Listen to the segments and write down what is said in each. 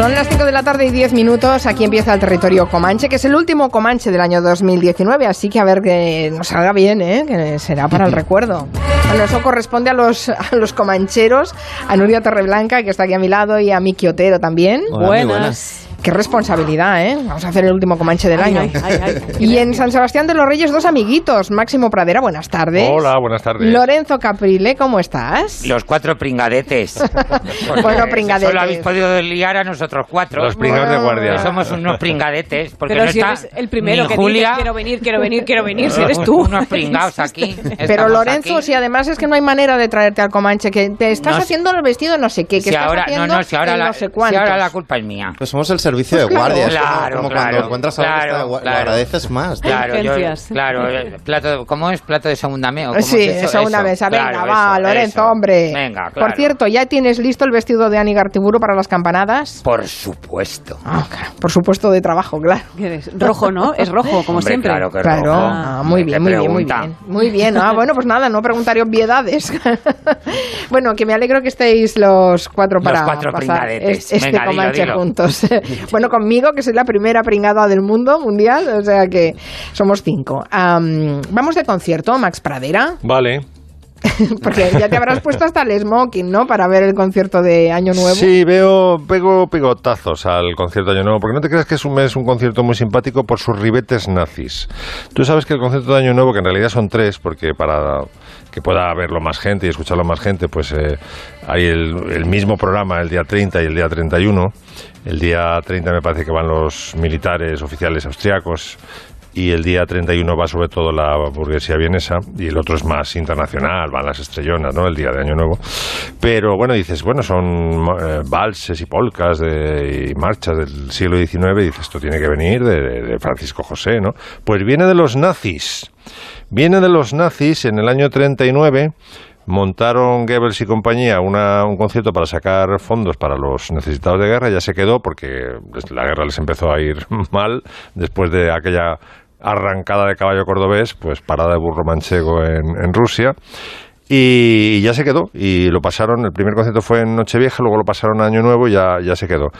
Son las 5 de la tarde y 10 minutos. Aquí empieza el territorio Comanche, que es el último Comanche del año 2019. Así que a ver que nos salga bien, ¿eh? que será para el recuerdo. Bueno, eso corresponde a los, a los comancheros, a Nuria Torreblanca, que está aquí a mi lado, y a Miki Otero también. Hola, muy buenas. Qué responsabilidad, ¿eh? Vamos a hacer el último Comanche del año. Ay, ay, ay, y en San Sebastián de los Reyes, dos amiguitos. Máximo Pradera, buenas tardes. Hola, buenas tardes. Lorenzo Caprile, ¿cómo estás? Los cuatro pringadetes. Bueno, pringadetes. Solo habéis podido liar a nosotros cuatro. Los pringados de guardia. Somos unos pringadetes. Porque Pero no si está eres el primero que Julia, dice quiero venir, quiero venir, quiero venir, si eres tú. Unos pringados aquí. Pero Lorenzo, aquí. si además es que no hay manera de traerte al Comanche, que te estás No, haciendo el vestido no sé qué, que Si estás ahora, haciendo no, no, si ahora, la, no sé si cuántos. ahora la culpa es mía. Pues somos el servicio de claro. guardia. como- Claro, como, claro, cuando encuentras a alguien que claro, está claro. lo agradeces más. Claro, yo, claro, eh, plato, ¿cómo es? ¿Plato de segunda mesa? Sí, segunda mesa. Venga, va, Lorenzo, hombre. Venga, claro. Por cierto, ¿ya tienes listo el vestido de Ani Gartiburu para las campanadas? Por supuesto. Ah, claro, por supuesto, de trabajo, claro. ¿Qué eres? Rojo, ¿no? Es rojo, como Hombre, siempre. Claro, que Claro, rojo. ah, muy ¿Qué bien, muy bien, muy bien. Muy bien, ah, bueno, pues nada, no preguntaré obviedades. bueno, que me alegro que estéis los cuatro Los para cuatro pasar este Venga, dilo, Comanche dilo. juntos. Bueno, conmigo, que soy la primera pringada del mundo mundial, o sea que somos cinco. Am, Vamos de concierto, Max Pradera, Vale. porque ya te habrás puesto hasta el smoking, ¿no? Para ver el concierto de Año Nuevo. Sí, veo, pego pegotazos al concierto de Año Nuevo, porque no te creas que es un, es un concierto muy simpático por sus ribetes nazis. Tú sabes que el concierto de Año Nuevo, que en realidad son tres, porque para que pueda verlo más gente y escucharlo más gente, pues eh, hay el, el mismo programa el día 30 y el día 31. El día 30 me parece que van los militares oficiales austriacos y el día 31 va sobre todo la burguesía vienesa y el otro es más internacional, van las estrellonas, ¿no? El día de Año Nuevo. Pero bueno, dices, bueno, son eh, valses y polcas de- y marchas del siglo XIX dices, esto tiene que venir de, de Francisco José, ¿no? Pues viene de los nazis. Viene de los nazis en el año 39 montaron Goebbels y compañía una- un concierto para sacar fondos para los necesitados de guerra, ya se quedó porque la guerra les empezó a ir mal después de aquella arrancada de caballo cordobés, pues parada de burro manchego en, en Rusia. Y ya se quedó. Y lo pasaron, el primer concierto fue en Nochevieja, luego lo pasaron a Año Nuevo y ya, ya se quedó.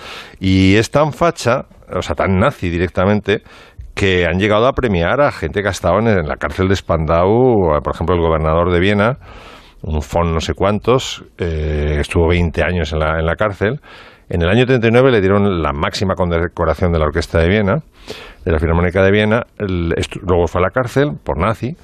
Y es tan facha, o sea, tan nazi directamente, que han llegado a premiar a gente que ha estado en, la cárcel de Spandau, por ejemplo, el gobernador de Viena, un fon no sé cuántos, eh, estuvo 20 años en la, en la cárcel. En el año 39 le dieron la máxima condecoración de la Orquesta de Viena, de la Filarmónica de Viena, el- luego fue a la cárcel por nazi,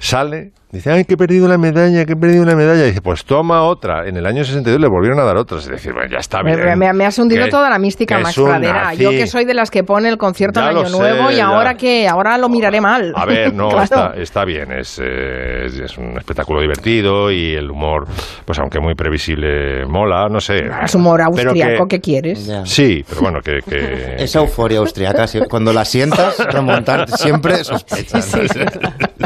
sale, dice, ay, que he perdido una medalla, que he perdido una medalla, y dice, pues toma otra. En el año 62 le volvieron a dar otra, es decir, bueno, ya está bien. me- me has hundido Que- toda la mística, Max un Pradera. Yo que soy de las que pone el concierto lo Año sé, Nuevo y ya. ahora que ahora lo miraré mal. A ver, no, Claro. está, está bien, es, eh, es, es un espectáculo divertido y el humor, pues aunque muy previsible, mola, no sé. Es humor austriaco, que- ¿qué quieres? Ya. Sí, pero bueno, que... que- Esa euforia austriaca, si- cuando la sientas, remontar siempre sospechas.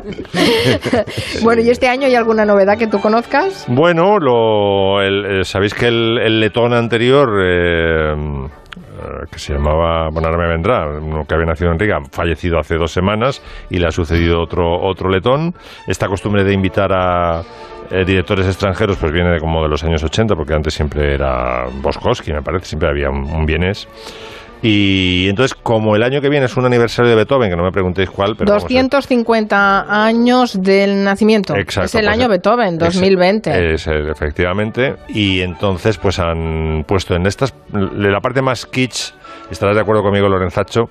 Bueno, ¿y este año hay alguna novedad que tú conozcas? Bueno, lo, el- eh, sabéis que el, el letón anterior, eh, eh, que se llamaba, bueno, ahora me vendrá, uno que había nacido en Riga, fallecido hace dos semanas y le ha sucedido otro, otro letón. Esta costumbre de invitar a eh, directores extranjeros, pues viene de como de los años 80, porque antes siempre era Boskowski, me parece, siempre había un, un. Y entonces, como el año que viene es un aniversario de Beethoven, que no me preguntéis cuál, pero... vamos, es- 250 años del nacimiento. Exacto, es el pues, año Beethoven, es- 2020. Es, eh, efectivamente. Y entonces, pues han puesto en estas. de La parte más kitsch, estarás de acuerdo conmigo, Lorenzacho.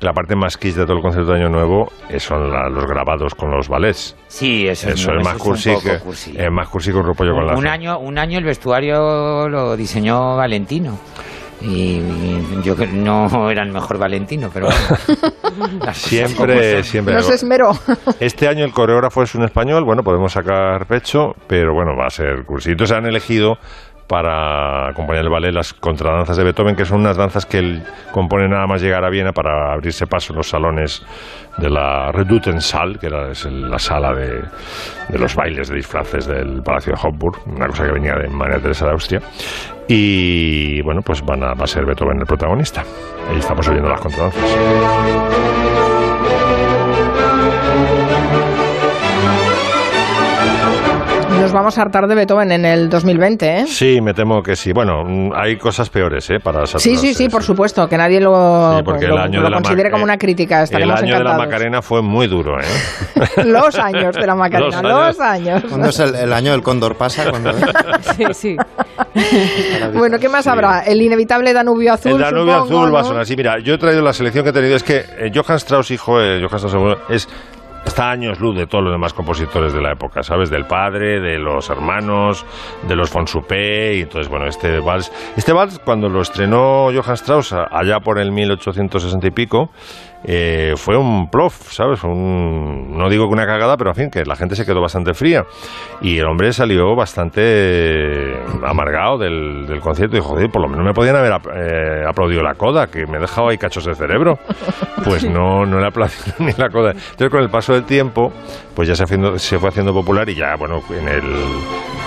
La parte más kitsch de todo el concierto de Año Nuevo eh, son la- los grabados con los ballets. Sí, eso, Eso es más un cursi poco que, cursi. es más cursi que un repollo con un, la año, un año el vestuario lo diseñó Valentino. Y, yo que no era el mejor Valentino, pero bueno. Siempre, siempre. No se esmeró. Este año el coreógrafo es un español, bueno, podemos sacar pecho, pero bueno, va a ser cursi. Entonces han elegido para acompañar el ballet las contradanzas de Beethoven, que son unas danzas que él compone nada más llegar a Viena para abrirse paso en los salones de la Redutensaal, que era es la sala de, de los bailes de disfraces del Palacio de Hofburg, una cosa que venía de María Teresa de Austria. Y bueno, pues van a, va a ser Beethoven el protagonista. Ahí estamos oyendo las contradanzas. Nos vamos a hartar de Beethoven en el 2020, ¿eh? Sí, me temo que sí. Bueno, hay cosas peores, ¿eh? Para Sí, sí, sí, por supuesto, que nadie lo, Sí, porque lo- el año lo de la considere como una crítica. El año de la. Macarena fue muy duro, ¿eh? Los años de la Macarena, Los los años. ¿Cuándo es el, el año del cóndor pasa? Cuando- Sí, sí. Bueno, ¿qué más Sí. habrá? El inevitable Danubio Azul. El Danubio supongo, Azul va a sonar así. Mira, yo he traído la selección que he tenido. Es que eh, Johann Strauss, hijo, eh, Johann Strauss es está a años luz de todos los demás compositores de la época, ¿sabes? Del padre, de los hermanos, de los von Suppé, y entonces, bueno, este vals... Este vals, cuando lo estrenó Johann Strauss, allá por el 1860 y pico, eh, fue un plof, ¿sabes? Un, no digo que una cagada, pero en fin, que la gente se quedó bastante fría. Y el hombre salió bastante amargado del, del concierto y dijo, joder, por lo menos me podían haber eh, aplaudido la coda, que me he dejado ahí cachos de cerebro. Pues no, no le aplaudieron ni la coda. Entonces, con el paso del tiempo, pues ya se, haciendo- se fue haciendo popular y ya, bueno, en el...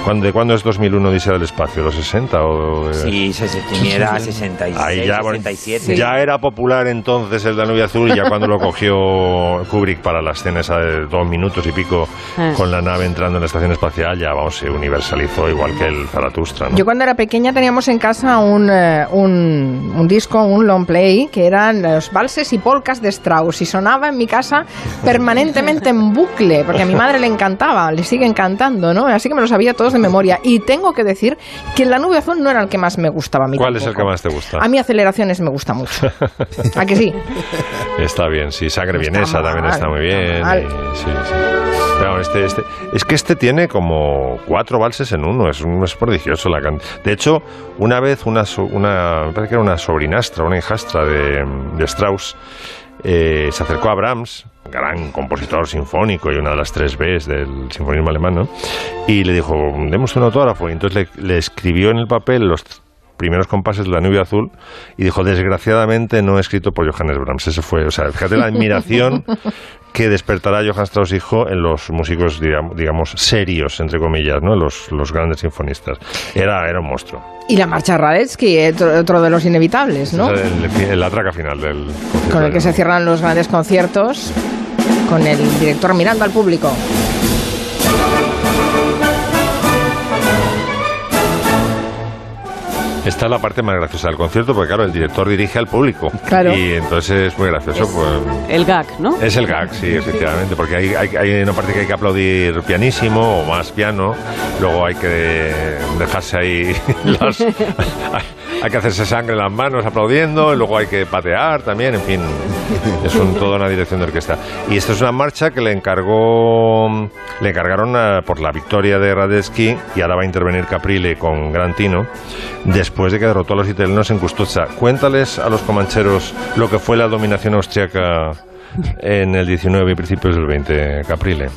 ¿cuándo, ¿De cuándo es 2001 Odisea del Espacio? ¿Los 60 o...? eh? Sí, se, se tenía 66, Ahí ya, bueno, 67. ya era popular entonces el Danubio Azul ya cuando lo cogió Kubrick para la escena esa de dos minutos y pico Ah. con la nave entrando en la estación espacial, ya vamos, se universalizó igual que el Zaratustra. ¿no? Yo cuando era pequeña teníamos en casa un, eh, un, un disco, un long play, que eran los valses y polcas de Strauss y sonaba en mi casa permanentemente en bucle, porque a mi madre le encantaba, le sigue encantando, ¿no? Así que me lo sabía todos de memoria. Y tengo que decir que el Danubio Azul no era el que más me gustaba a mí ¿Cuál es el tampoco. que más te gusta? A mí Aceleraciones me gusta mucho. ¿A que sí? Está bien, sí, Sangre Está Vienesa también está muy bien. mal. y- sí, sí. Pero este, este, es que este tiene como cuatro valses en uno, es, un- es prodigioso la can- De hecho, una vez una, una, me parece que era una sobrinastra, una hijastra de, de Strauss, eh, se acercó a Brahms, gran compositor sinfónico y una de las tres Bs del sinfonismo alemán, ¿no? y le dijo, demos un autógrafo. Y entonces le, le escribió en el papel los primeros compases de la nube azul y dijo, desgraciadamente no escrito por Johannes Brahms. Ese fue, o sea, fíjate la admiración que despertará Johann Strauss hijo en los músicos, digamos, digamos, serios, entre comillas, ¿no? Los, los grandes sinfonistas. Era, era un monstruo. Y la marcha Radetzky, otro, de los inevitables, ¿no? Es el, el atraca final del Con el que se cierran los grandes conciertos, con el director mirando al público. Esta es la parte más graciosa del concierto, porque claro, el director dirige al público. Claro. Y entonces es muy gracioso, pues... El gag, ¿no? Es el gag, sí, efectivamente, porque hay, hay, hay una parte que hay que aplaudir pianísimo o más piano, luego hay que dejarse ahí las... Hay que hacerse sangre en las manos aplaudiendo, y luego hay que patear también, en fin, es un, toda una dirección de orquesta. Y esto es una marcha que le encargó, le encargaron a- por la victoria de Radetzky y ahora va a intervenir Caprile con Gran Tino después de que derrotó a los italianos en Custoza. Cuéntales a los comancheros lo que fue la dominación austriaca en el 19 y principios del 20, Caprile.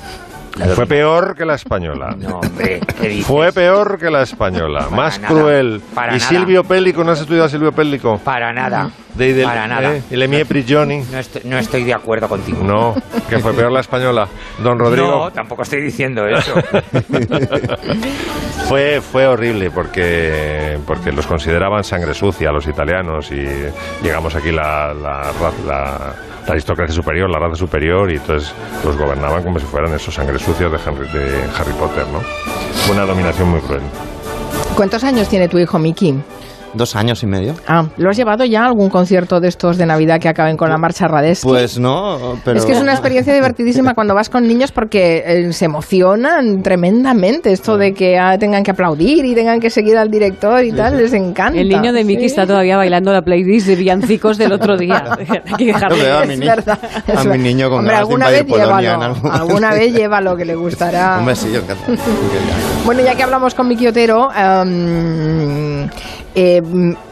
Fue peor que la española. No, hombre, ¿qué dices? Fue peor que la española, Para más nada, cruel. para ¿Y nada. Silvio Pellico? ¿No has estudiado a Silvio Pellico? Para nada. De, del- para nada. ¿eh? ¿Y le mie prigioni? No estoy, no estoy de acuerdo contigo. No, que fue peor la española. Don Rodrigo. No, tampoco estoy diciendo eso. Fue, fue horrible porque, porque los consideraban sangre sucia los italianos y llegamos aquí la, la, ra- la- la aristocracia superior, la raza superior y entonces los gobernaban como si fueran esos sangre sucios de Harry, Potter, ¿no? Fue una dominación muy cruel. ¿Cuántos años tiene tu hijo Miki? Dos años y medio. Ah, ¿lo has llevado ya a algún concierto de estos de Navidad que acaben con la marcha Radetzky? Pues no, pero... Es que es una experiencia divertidísima cuando vas con niños porque eh, se emocionan tremendamente esto de que ah, tengan que aplaudir y tengan que seguir al director y tal, les encanta. El niño de Mickey Sí. está todavía bailando la playlist de villancicos del otro día. Hay que dejarlo. A mi Es ni- verdad, es a mi verdad. niño con Hombre, ganas de alguna vez Polonia llévalo, alguna vez llévalo que le gustará. Hombre, sí, yo encantado. Bueno, ya que hablamos con Miki Otero, em, eh,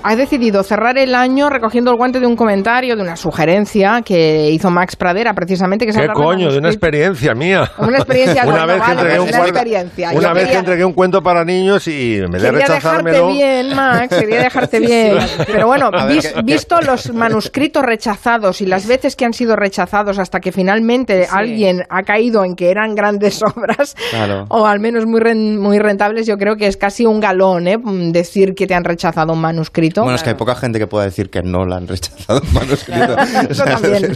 ha decidido cerrar el año recogiendo el guante de un comentario, de una sugerencia que hizo Max Pradera, precisamente. Que es ¿Qué coño? De una experiencia mía. Una experiencia, una vez que entregué un una cuarto- experiencia. Yo Una vez que quería- entregué un cuento para niños y vez de Quería rechazármelo... dejarte bien, Max, quería dejarte bien. Pero bueno, vis- ¿qué- visto los manuscritos rechazados y las veces que han sido rechazados hasta que finalmente alguien ha caído en que eran grandes obras, Claro. o al menos muy, muy rentables, yo creo que es casi un galón ¿eh? decir que te han rechazado rechazado un manuscrito. Bueno, es que hay poca gente que pueda decir que no la han rechazado un manuscrito. Eso también.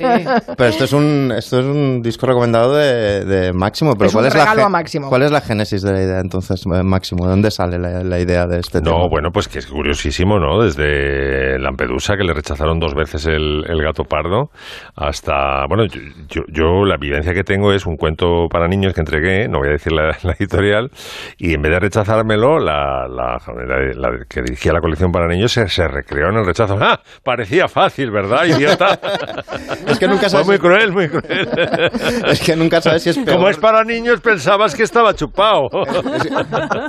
Pero esto es un, esto es un disco recomendado de, de Máximo. Pero Es un ¿cuál, es la regalo ge- a Máximo. ¿Cuál es la génesis de la idea entonces, eh, Máximo? ¿De dónde sale la, la idea de este tema? No, bueno, pues que es curiosísimo, ¿no? Desde Lampedusa, que le rechazaron dos veces el, el gato pardo, hasta, bueno, yo, yo, yo la evidencia que tengo es un cuento para niños que entregué, no voy a decir la, la editorial, y en vez de rechazármelo, la, la, la- la que dirigía la colección para niños se, se recreó en el rechazo. ¡Ah! Parecía fácil, ¿verdad, idiota? Es que nunca Fue sabes, muy cruel, muy cruel. es que nunca sabes si es peor. Como es para niños, pensabas que estaba chupado.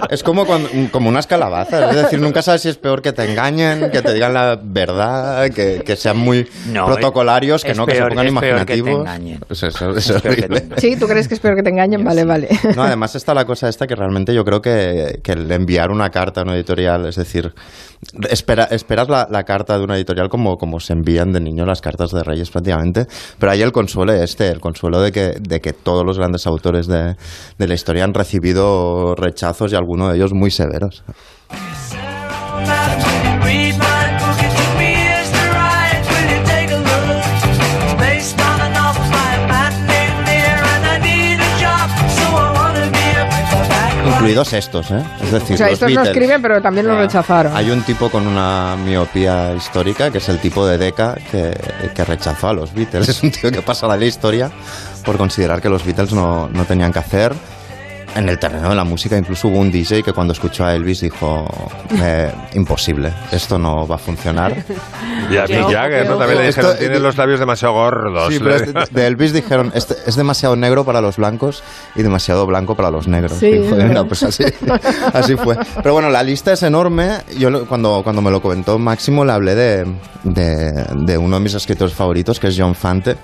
Es como, cuando- como unas calabazas, es decir, nunca sabes si es peor que te engañen, que te digan la verdad, que, que sean muy No, protocolarios, que es no, que se peor- pongan es peor que te imaginativos. engañen. Pues eso, eso Es es peor que te horrible. engañen. Sí, ¿tú crees que es peor que te engañen? Vale, vale. No, además está la cosa esta que realmente yo creo que, que el enviar una carta a una editorial, es decir, espera, esperas la, la carta de una editorial como, como se envían de niño las cartas de Reyes prácticamente, pero hay el consuelo este, el consuelo de que, de que todos los grandes autores de, de la historia han recibido rechazos y algunos de ellos muy severos. Incluidos estos, ¿eh? Es decir, O sea, los estos no Beatles. escriben, pero también lo Ah, rechazaron. Hay un tipo con una miopía histórica, que es el tipo de Deca que, que rechazó a los Beatles. Es un tío que pasa la historia por considerar que los Beatles no, no tenían que hacer. En el terreno de la música incluso hubo un DJ que cuando escuchó a Elvis dijo, eh, imposible, esto no va a funcionar. Y a Mick Jagger, ¿no? También le dijeron, Esto- tiene los labios demasiado gordos. Sí, pero es- de Elvis dijeron, este es demasiado negro para los blancos y demasiado blanco para los negros. Sí, Y verdad. pues así, así fue. Pero bueno, la lista es enorme. Yo cuando, cuando me lo comentó Máximo le hablé de, de, de uno de mis escritores favoritos, que es John Fante,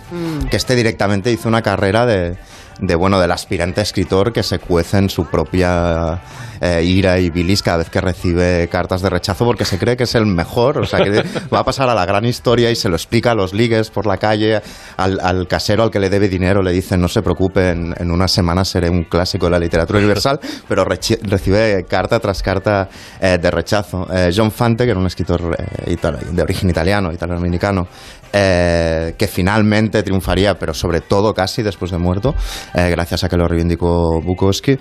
que este directamente hizo una carrera de, de bueno del aspirante escritor que se cuece en su propia eh, ira y bilis cada vez que recibe cartas de rechazo porque se cree que es el mejor, o sea que va a pasar a la gran historia y se lo explica a los ligues por la calle, al, casero al que le debe dinero le dicen no se preocupe, en, unas semanas seré un clásico de la literatura universal, pero recibe carta tras carta eh, de rechazo. Eh, John Fante, que era un escritor de origen italiano, italo-americano, que finalmente triunfaría, pero sobre todo casi después de muerto, gracias a que lo reivindicó Bukowski,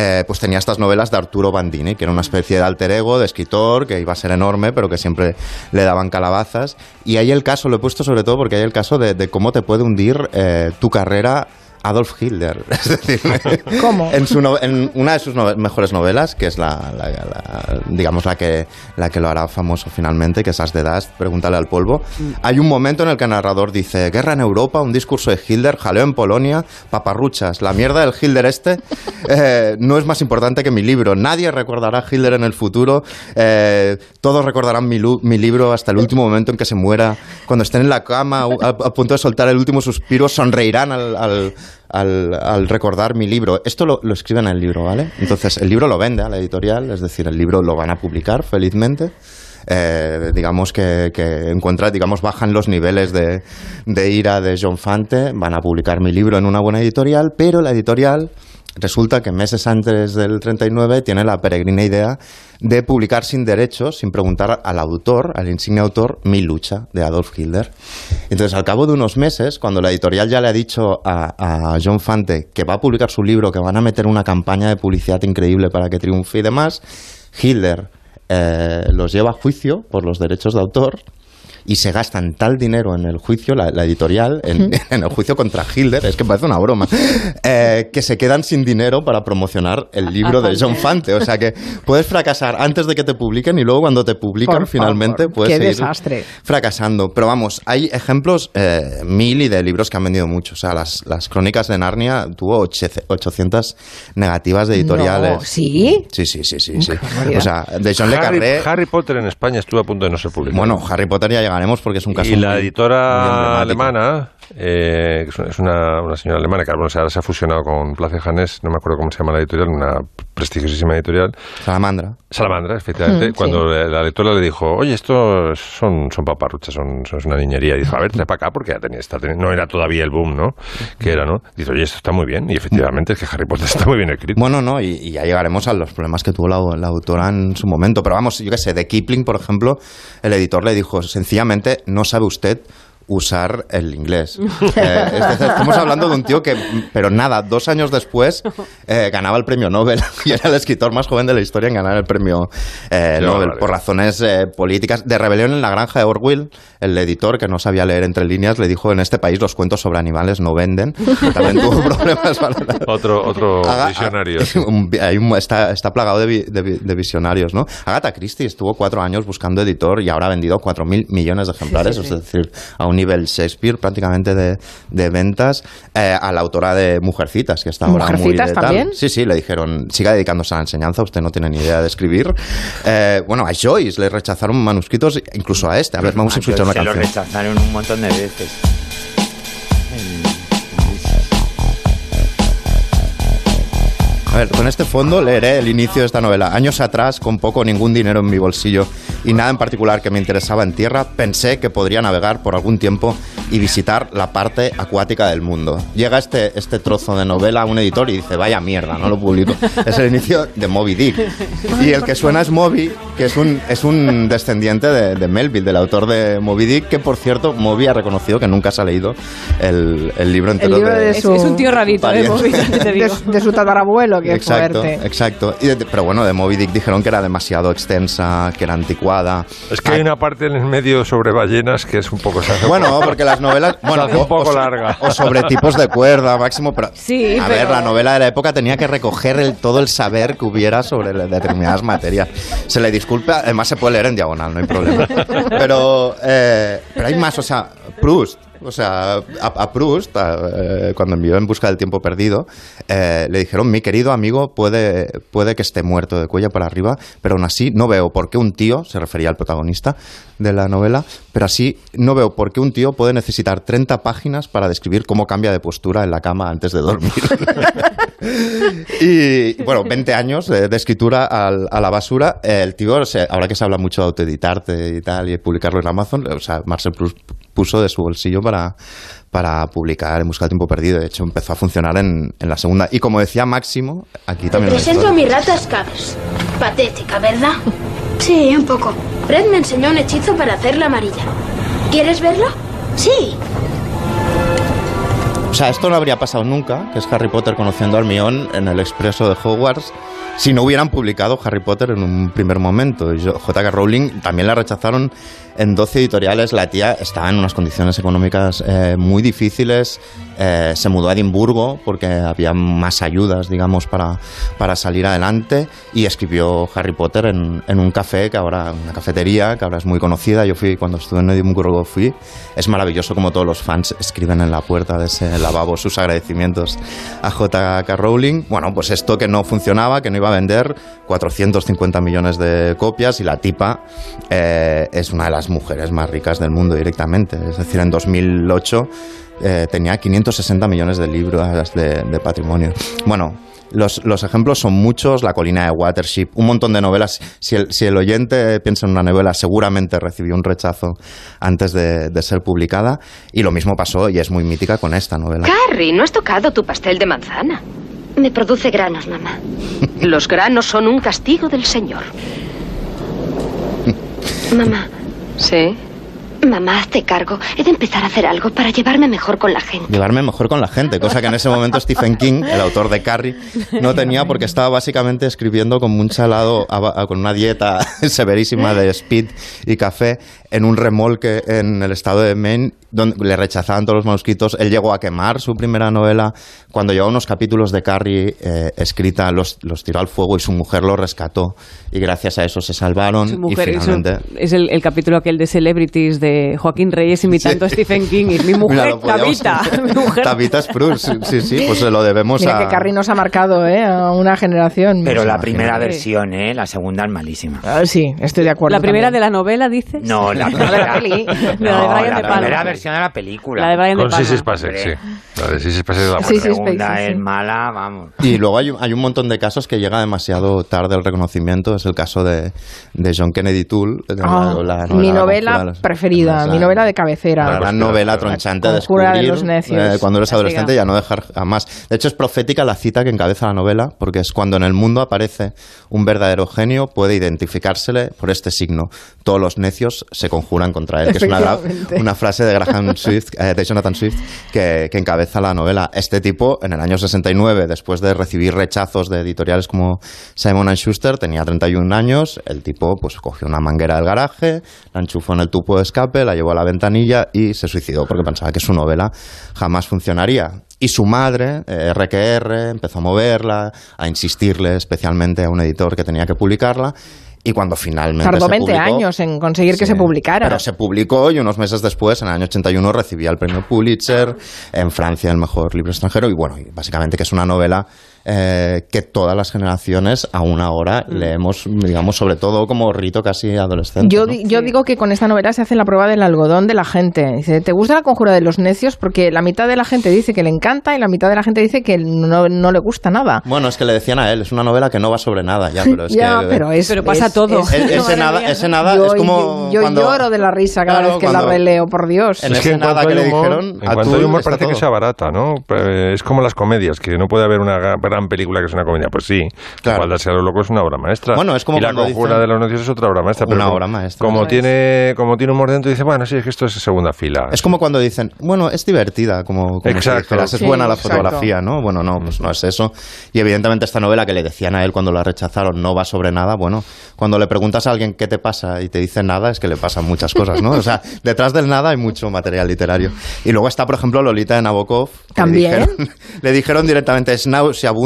eh, pues tenía estas novelas de Arturo Bandini, que era una especie de alter ego de escritor que iba a ser enorme, pero que siempre le daban calabazas. Y hay el caso, lo he puesto sobre todo porque hay el caso de, de cómo te puede hundir eh, tu carrera. Adolf Hitler, es decir, ¿Cómo? en, su no- en una de sus mejores novelas, que es la, la- la- digamos la que, la que lo hará famoso finalmente, que es As de Dust, Pregúntale al polvo, hay un momento en el que el narrador dice, guerra en Europa, un discurso de Hitler, jaleo en Polonia, paparruchas, la mierda del Hitler este eh, no es más importante que mi libro, nadie recordará a Hitler en el futuro, eh, todos recordarán mi, libro hasta el último momento en que se muera, cuando estén en la cama a, a punto de soltar el último suspiro, sonreirán al- al, al, al recordar mi libro. Esto lo, escriben en el libro, ¿vale? Entonces, el libro lo vende a la editorial, es decir, el libro lo van a publicar felizmente. Eh, digamos que, que encuentra, digamos, bajan los niveles de, de ira de John Fante, van a publicar mi libro en una buena editorial, pero la editorial resulta que meses antes del 39 tiene la peregrina idea de publicar sin derechos, sin preguntar al autor, al insigne autor, Mi lucha de Adolf Hitler. Entonces, al cabo de unos meses, cuando la editorial ya le ha dicho a, John Fante que va a publicar su libro, que van a meter una campaña de publicidad increíble para que triunfe y demás, Hitler eh, los lleva a juicio por los derechos de autor y se gastan tal dinero en el juicio, la, la editorial, en, en el juicio contra Hitler, es que parece una broma, eh, que se quedan sin dinero para promocionar el libro de John Fante. O sea que puedes fracasar antes de que te publiquen y luego cuando te publican Por finalmente favor, puedes qué seguir desastre. fracasando. Pero vamos, hay ejemplos eh, mil y de libros que han vendido mucho. O sea, las, las crónicas de Narnia tuvo oche- 800 negativas de editoriales. No, ¿sí? Sí, sí, sí, sí. sí. O sea, de John Le Harry, Carré... Harry Potter en España estuvo a punto de no ser publicado. Bueno, Harry Potter ya llegaremos porque es un caso y la muy- editora alemana eh, que es una, una- señora alemana que bueno, se- ahora se ha fusionado con Place Janés, no me acuerdo cómo se llama la editorial, una prestigiosísima editorial. Salamandra. Salamandra, efectivamente, Mm, cuando la, la lectora le dijo, oye, esto son, son paparruchas, son, son una niñería. Y dijo, a ver, trae para acá porque ya tenía, está no era todavía el boom, ¿no? Que era, ¿no? Dice, oye, esto está muy bien. Y efectivamente es que Harry Potter está muy bien escrito. Bueno, no, y, y ya llegaremos a los problemas que tuvo la, la autora en su momento. Pero vamos, yo qué sé, de Kipling, por ejemplo, el editor le dijo, sencillamente, no sabe usted usar el inglés. Eh, es decir, estamos hablando de un tío que, pero nada, dos años después eh, ganaba el premio Nobel y era el escritor más joven de la historia en ganar el premio eh, Nobel por razones eh, políticas. De Rebelión en la Granja de Orwell, el editor que no sabía leer entre líneas le dijo en este país los cuentos sobre animales no venden. También tuvo problemas para Otro, otro Haga- visionario. sí. un- hay un- está, está plagado de, vi- de de visionarios, ¿no? Agatha Christie estuvo cuatro años buscando editor y ahora ha vendido cuatro mil millones de ejemplares, es decir, a un nivel Shakespeare prácticamente de, de ventas. Eh, a la autora de Mujercitas, que está ahora muy ¿Mujercitas de tal. también? Sí, sí, le dijeron, siga dedicándose a la enseñanza, usted no tiene ni idea de escribir. Eh, bueno, a Joyce le rechazaron manuscritos, incluso a este. A ver, vamos a escuchar una se lo rechazaron un montón de veces. Ver, con este fondo leeré el inicio de esta novela. Años atrás, con poco o ningún dinero en mi bolsillo y nada en particular que me interesaba en tierra, pensé que podría navegar por algún tiempo y visitar la parte acuática del mundo. Llega este, este trozo de novela a un editor y dice, vaya mierda, no lo publico. Es el inicio de Moby Dick. Y el que suena es Moby, que es un, es un descendiente de, de Melville, del autor de Moby Dick, que por cierto, Moby ha reconocido que nunca se ha leído el, el libro entero libro de Es, su- es un tío rarito, ¿eh? Pariente. Moby, te de, de su tatarabuelo, qué exacto, fuerte. exacto. Y de- pero bueno, de Moby Dick dijeron que era demasiado extensa, que era anticuada. Es que hay una parte en el medio sobre ballenas que es un poco... Bueno, porque las novelas. Bueno, hace un o- poco o, larga. O sobre tipos de cuerda, máximo. Pero, Sí, a pero- ver, la novela de la época tenía que recoger el, todo el saber que hubiera sobre determinadas materias. Se le disculpa, además se puede leer en diagonal, no hay problema. Pero, eh, pero hay más, o sea, Proust. O sea, a, a Proust, eh, cuando envió En Busca del Tiempo Perdido, eh, le dijeron, mi querido amigo puede, puede que esté muerto de cuello para arriba, pero aún así no veo por qué un tío, se refería al protagonista de la novela, pero así no veo por qué un tío puede necesitar 30 páginas para describir cómo cambia de postura en la cama antes de dormir. y bueno, 20 años de, de escritura a la basura. El tío, ahora que se habla mucho de autoeditarte y tal, y publicarlo en Amazon, o sea, Marcel Proust puso de su bolsillo para, para publicar En Busca del Tiempo Perdido. De hecho, empezó a funcionar en, en la segunda. Y como decía Máximo, aquí también... presento a mi rata Scabs. Patética, ¿verdad? Sí, un poco. Fred me enseñó un hechizo para hacerla amarilla. ¿Quieres verlo? Sí. O sea, esto no habría pasado nunca, que es Harry Potter conociendo a Hermione en el expreso de Hogwarts, si no hubieran publicado Harry Potter en un primer momento. Y J.K. Rowling también la rechazaron en 12 editoriales. La tía estaba en unas condiciones económicas eh, muy difíciles. eh, se mudó a Edimburgo porque había más ayudas, digamos, para, para salir adelante. Y escribió Harry Potter en, en un café, que ahora, una cafetería, que ahora es muy conocida. Yo fui, cuando estuve en Edimburgo, fui. Es maravilloso como todos los fans escriben en la puerta de ese lavabo sus agradecimientos a J.K. Rowling. Bueno, pues esto que no funcionaba, que no iba a vender 450 millones de copias y la tipa eh, es una de las mujeres más ricas del mundo directamente. Es decir, en 2008 eh, tenía 560 millones de libros de, de patrimonio. Bueno, los, los ejemplos son muchos, La colina de Watership, un montón de novelas. Si el, si el oyente piensa en una novela, seguramente recibió un rechazo antes de, de ser publicada. Y lo mismo pasó, y es muy mítica, con esta novela. Carrie, no has tocado tu pastel de manzana. Me produce granos, mamá. Los granos son un castigo del Señor. Mamá, ¿Sí? mamá, hazte cargo. He de empezar a hacer algo para llevarme mejor con la gente. llevarme mejor con la gente, cosa que en ese momento Stephen King, el autor de Carrie, no tenía porque estaba básicamente escribiendo con un a- con una dieta severísima de speed y café en un remolque en el estado de Maine, donde le rechazaban todos los manuscritos. Él llegó a quemar su primera novela cuando llevaba unos capítulos de Carrie eh, escrita, los, los tiró al fuego y su mujer lo rescató y gracias a eso se salvaron Su mujer, y finalmente... es el, el capítulo aquel de Celebrities de Joaquín Reyes imitando a Stephen King. Y mi mujer, Tabita. Mi mujer. Tabita Spruce, sí, sí, pues se lo debemos Mira a... que Carrie nos ha marcado ¿eh? a una generación. Pero la primera versión, ¿eh? La segunda es malísima. Ah, sí, estoy de acuerdo. La primera de también. la novela, dices. No, la de la primera, peli. De la de no, Brian la De Palma. primera versión de la película. La de Brian Con. Sissy Spacek, sí. La de Sissy Spacek es la buena. segunda sí. es mala, vamos. Y luego hay, un- hay un montón de casos que llega demasiado tarde el reconocimiento. Es el caso de, de John Kennedy Toole. Ah, la- la mi La novela preferida, mi novela de cabecera. La gran novela tronchante de Conjura de descubrir los necios. eh, cuando eres adolescente ya no dejar jamás. De hecho, es profética la cita que encabeza la novela, porque es cuando en el mundo aparece un verdadero genio, puede identificársele por este signo. Todos los necios se conjuran contra él, que es una, una frase de Graham Swift, eh, de Jonathan Swift, que, que encabeza la novela. Este tipo, en el año 69, después de recibir rechazos de editoriales como Simon Schuster, tenía 31 años. El tipo pues cogió una manguera del garaje, la enchufó en el tubo de escape, la llevó a la ventanilla y se suicidó porque pensaba que su novela jamás funcionaría. Y su madre, eh, RQR, empezó a moverla, a insistirle especialmente a un editor que tenía que publicarla. Y cuando finalmente Tardó se 20 publicó- años en conseguir que se publicara. Pero se publicó y unos meses después, en el año 81, recibía el premio Pulitzer, en Francia el mejor libro extranjero, y bueno, y básicamente que es una novela eh, que todas las generaciones aún ahora Mm. leemos, digamos, sobre todo como rito casi adolescente. Yo, yo digo que con esta novela se hace la prueba del algodón de la gente. Dice, ¿te gusta la conjura de los necios? Porque la mitad de la gente dice que le encanta y la mitad de la gente dice que no, no le gusta nada. Bueno, es que le decían a él, es una novela que no va sobre nada, ya, pero es ya, que... pero es, Pero pasa es- todo. es- ese nada, ese nada yo, es como yo cuando- lloro de la risa cada Claro, vez que la releo, por Dios. En Es que ese en nada que hay le humor, dijeron, en a cuanto tú hay humor parece que todo. sea barata, ¿no? Es como las comedias, que no puede haber una gran película que es una comedia. Pues sí, Claro. Igualdad sea lo loco es una obra maestra. Bueno, es como y la conjura dicen- de los necios es otra obra maestra. pero Una como- obra maestra. Como Eso es. tiene, como tiene humor dentro, dice, bueno, sí, es que esto es segunda fila. Es como cuando dicen, bueno, es divertida, como, como si Exacto. dijeras, es Sí, buena la exacto. fotografía, ¿no? Bueno, no, pues no es eso. Y evidentemente esta novela que le decían a él cuando la rechazaron no va sobre nada, bueno, cuando le preguntas a alguien qué te pasa y te dice nada, es que le pasan muchas cosas, ¿no? O sea, detrás del nada hay mucho material literario. Y luego está, por ejemplo, Lolita de Nabokov. También. Le dijeron, le dijeron directamente, es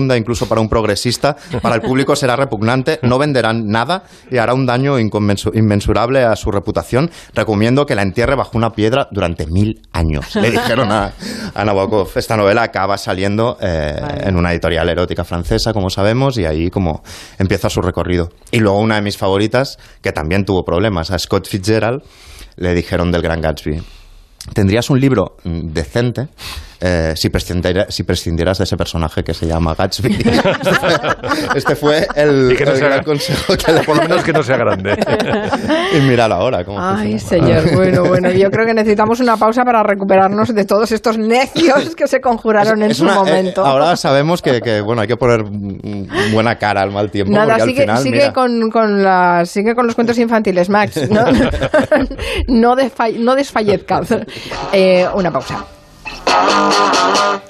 nauseabunda incluso para un progresista, para el público será repugnante, no venderán nada y hará un daño inmensurable a su reputación. Recomiendo que la entierre bajo una piedra durante mil años. Le dijeron a, a Nabokov. Esta novela acaba saliendo eh, en una editorial erótica francesa, como sabemos, y ahí como empieza su recorrido. Y luego una de mis favoritas, que también tuvo problemas, a Scott Fitzgerald, le dijeron del Gran Gatsby. Tendrías un libro mm, decente eh, si, prescindiera- si prescindieras de ese personaje que se llama Gatsby. Este fue, este fue el, que no el sea- gran consejo que le Por lo menos que no sea grande. Y míralo ahora. Cómo Ay, funciona. señor. Bueno, bueno, yo creo que necesitamos una pausa para recuperarnos de todos estos necios que se conjuraron en Es su una- eh, momento. ahora sabemos que, que, bueno, hay que poner buena cara al mal tiempo. Nada, porque al sigue, final, sigue, mira, con, con la- sigue con los cuentos infantiles, Max. No, no, desfa- no desfallezcas. Eh, una pausa.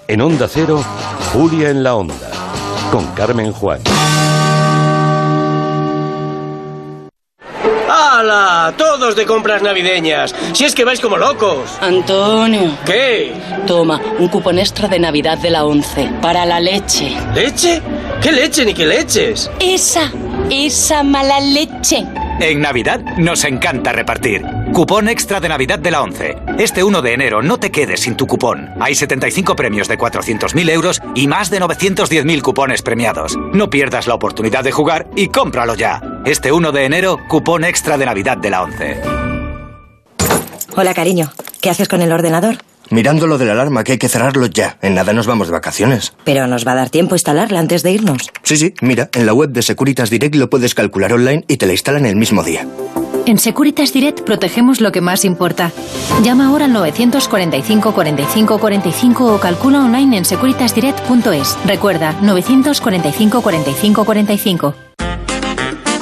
En Onda Cero, Julia en la Onda, con Carmen Juan. ¡Hala! Todos de compras navideñas. Si es que vais como locos. Antonio, ¿Qué? toma un cupón extra de Navidad de la 11 para la leche. ¿Leche? ¿Qué leche ni qué leches? Esa, esa mala leche. En Navidad nos encanta repartir. Cupón extra de Navidad de la 11. Este 1 de enero no te quedes sin tu cupón. Hay 75 premios de 400.000 euros y más de 910.000 cupones premiados. No pierdas la oportunidad de jugar y cómpralo ya. Este 1 de enero, cupón extra de Navidad de la 11. Hola, cariño. ¿Qué haces con el ordenador? Mirando lo de la alarma, que hay que cerrarlo ya. En nada nos vamos de vacaciones. Pero nos va a dar tiempo instalarla antes de irnos. Sí, sí, mira, en la web de Securitas Direct lo puedes calcular online y te la instalan el mismo día. En Securitas Direct protegemos lo que más importa. Llama ahora al 945 45 45 o calcula online en securitasdirect.es. Recuerda, 945 45 45.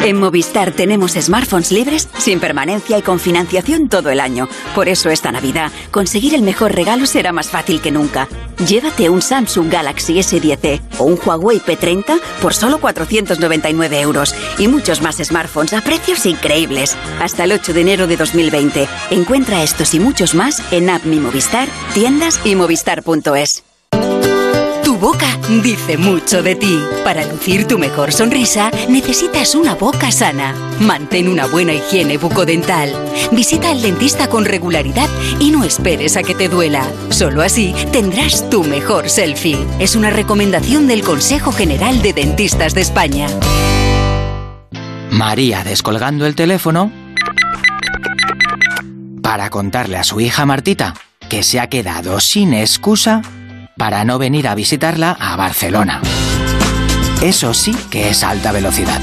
En Movistar tenemos smartphones libres, sin permanencia y con financiación todo el año. Por eso esta Navidad, conseguir el mejor regalo será más fácil que nunca. Llévate un Samsung Galaxy S10e o un Huawei P30 por solo 499 euros y muchos más smartphones a precios increíbles. Hasta el 8 de enero de 2020. Encuentra estos y muchos más en App Mi Movistar, tiendas y movistar.es. Boca dice mucho de ti. Para lucir tu mejor sonrisa, necesitas una boca sana. Mantén una buena higiene bucodental. Visita al dentista con regularidad y no esperes a que te duela. Solo así tendrás tu mejor selfie. Es una recomendación del Consejo General de Dentistas de España. María descolgando el teléfono para contarle a su hija Martita que se ha quedado sin excusa para no venir a visitarla a Barcelona. Eso sí que es alta velocidad.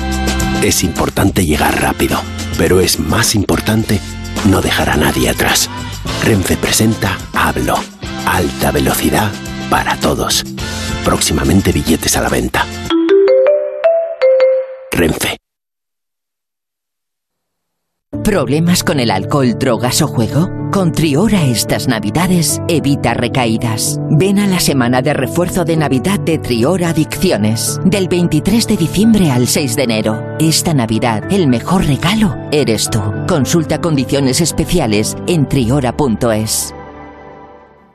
Es importante llegar rápido, pero es más importante no dejar a nadie atrás. Renfe presenta Hablo. Alta velocidad para todos. Próximamente billetes a la venta. Renfe. ¿Problemas con el alcohol, drogas o juego? Con Triora estas navidades evita recaídas. Ven a la semana de refuerzo de Navidad de Triora Adicciones. Del 23 de diciembre al 6 de enero. Esta Navidad, el mejor regalo eres tú. Consulta condiciones especiales en triora.es.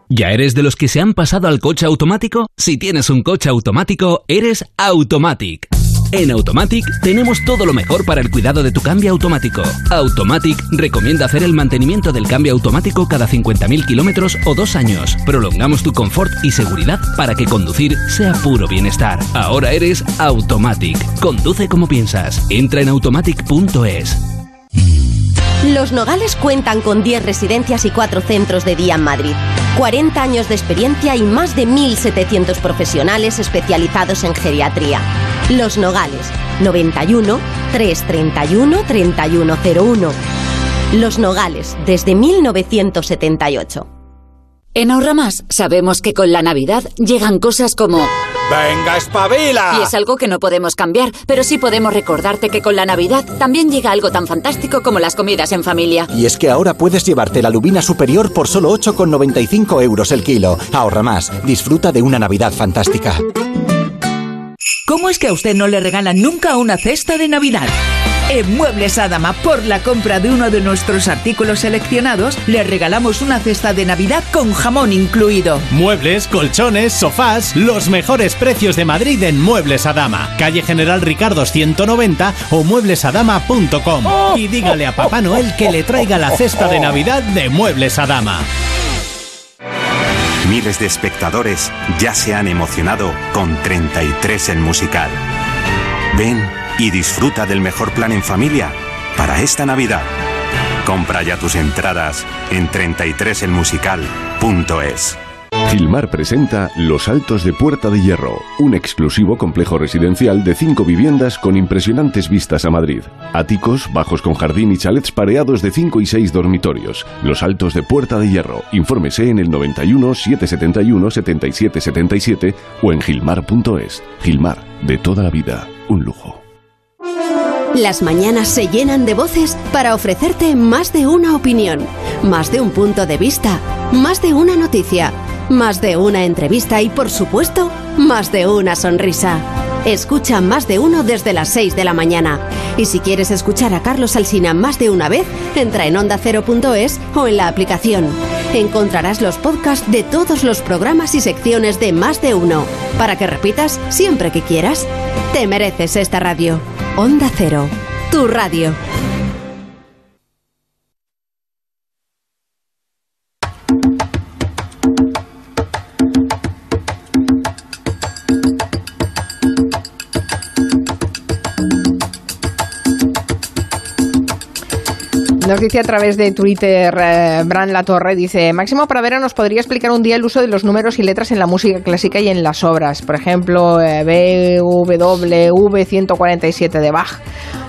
¿Ya eres de los que se han pasado al coche automático? Si tienes un coche automático, eres Automatic. En Automatic tenemos todo lo mejor para el cuidado de tu cambio automático. Automatic recomienda hacer el mantenimiento del cambio automático cada 50.000 kilómetros o dos años. Prolongamos tu confort y seguridad para que conducir sea puro bienestar. Ahora eres Automatic. Conduce como piensas. Entra en automatic.es. Los Nogales cuentan con 10 residencias y 4 centros de día en Madrid. 40 años de experiencia y más de 1.700 profesionales especializados en geriatría. Los Nogales, 91 331 3101. Los Nogales, desde 1978. En Ahorramás sabemos que con la Navidad llegan cosas como... ¡Venga, espabila! Y es algo que no podemos cambiar, pero sí podemos recordarte que con la Navidad también llega algo tan fantástico como las comidas en familia. Y es que ahora puedes llevarte la lubina superior por solo 8,95 euros el kilo. Ahorra más. Disfruta de una Navidad fantástica. ¿Cómo es que a usted no le regalan nunca una cesta de Navidad? En Muebles Adama, por la compra de uno de nuestros artículos seleccionados, le regalamos una cesta de Navidad con jamón incluido. Muebles, colchones, sofás, los mejores precios de Madrid en Muebles Adama. Calle General Ricardo 190 o mueblesadama.com. Y dígale a Papá Noel que le traiga la cesta de Navidad de Muebles Adama. Miles de espectadores ya se han emocionado con 33 el musical. Ven y disfruta del mejor plan en familia para esta Navidad. Compra ya tus entradas en 33elmusical.es. Gilmar presenta Los Altos de Puerta de Hierro, un exclusivo complejo residencial de cinco viviendas con impresionantes vistas a Madrid. Áticos, bajos con jardín y chalets pareados de 5 y 6 dormitorios. Los Altos de Puerta de Hierro. Infórmese en el 91 771 77 77 o en gilmar.es. Gilmar, de toda la vida, un lujo. Las mañanas se llenan de voces para ofrecerte más de una opinión, más de un punto de vista, más de una noticia, más de una entrevista y, por supuesto, más de una sonrisa. Escucha más de uno desde las 6 de la mañana. Y si quieres escuchar a Carlos Alsina más de una vez, entra en ondacero.es o en la aplicación. Encontrarás los podcasts de todos los programas y secciones de más de uno, para que repitas siempre que quieras. Te mereces esta radio. Onda Cero, tu radio. Nos dice a través de Twitter eh, Bran La Torre, dice, Máximo Pradera nos podría explicar un día el uso de los números y letras en la música clásica y en las obras. Por ejemplo, eh, BWV 147 de Bach.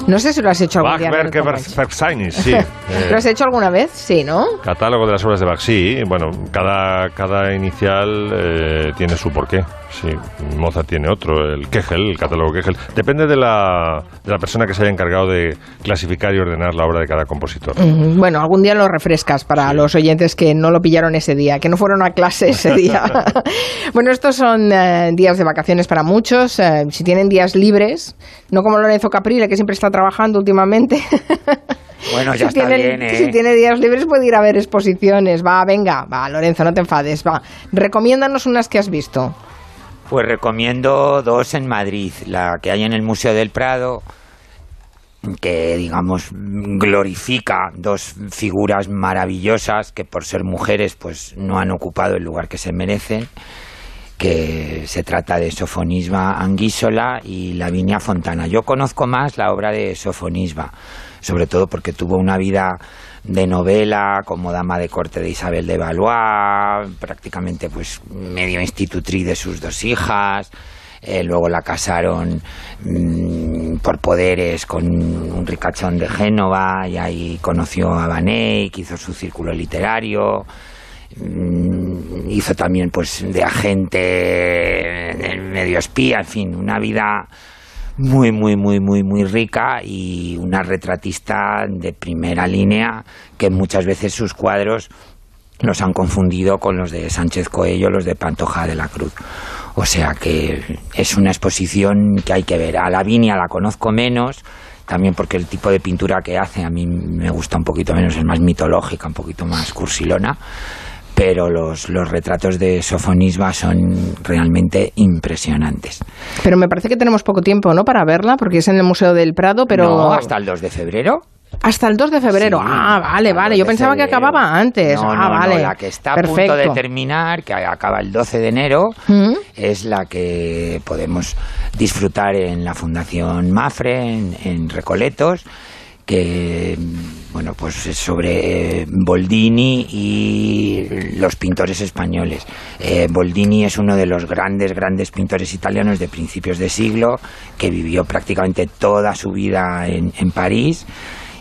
No sé si lo has hecho Bach, el Werke, Comanche. Versailles, sí. Eh, ¿Lo has hecho alguna vez? Sí, ¿no? Catálogo de las obras de Bach, sí. Bueno, cada, cada inicial eh, tiene su porqué. Sí, Mozart tiene otro, el Kegel, el catálogo Kegel. Depende de la, de la persona que se haya encargado de clasificar y ordenar la obra de cada compositor. Bueno, algún día lo refrescas para los oyentes que no lo pillaron ese día, que no fueron a clase ese día. bueno, estos son eh, días de vacaciones para muchos. eh, si tienen días libres, no como Lorenzo Caprile, que siempre está trabajando últimamente. Bueno, ya si, está tienen- bien, ¿eh? si tiene días libres puede ir a ver exposiciones. Va, venga, va, Lorenzo, no te enfades, va. Recomiéndanos unas que has visto. Pues recomiendo dos en Madrid, la que hay en el Museo del Prado, que digamos glorifica dos figuras maravillosas que por ser mujeres pues no han ocupado el lugar que se merecen, que se trata de Sofonisba Anguísola y Lavinia Fontana. Yo conozco más la obra de Sofonisba, sobre todo porque tuvo una vida de novela como dama de corte de Isabel de Valois, prácticamente pues medio institutriz de sus dos hijas. Eh, luego la casaron mm, por poderes con un ricachón de Génova y ahí conoció a Vanek, hizo su círculo literario. Mm, hizo también pues de agente medio espía, en fin, una vida muy, muy, muy, muy, muy rica y una retratista de primera línea que muchas veces sus cuadros los han confundido con los de Sánchez Coello, los de Pantoja de la Cruz. O sea que es una exposición que hay que ver. A Lavinia la conozco menos, también porque el tipo de pintura que hace a mí me gusta un poquito menos, es más mitológica, un poquito más cursilona pero los, los retratos de Sofonisba son realmente impresionantes. Pero me parece que tenemos poco tiempo, ¿no?, para verla, porque es en el Museo del Prado, pero... No, hasta el 2 de febrero. Hasta el 2 de febrero. Sí, ah, vale, vale. Yo pensaba que acababa antes. No, ah, no, vale. no, la que está a Perfecto. punto de terminar, que acaba el 12 de enero, Mm. es la que podemos disfrutar en la Fundación Mafre, en, en Recoletos, que bueno, pues es sobre Boldini y los pintores españoles. Eh, Boldini es uno de los grandes, grandes pintores italianos de principios de siglo, que vivió prácticamente toda su vida en, en París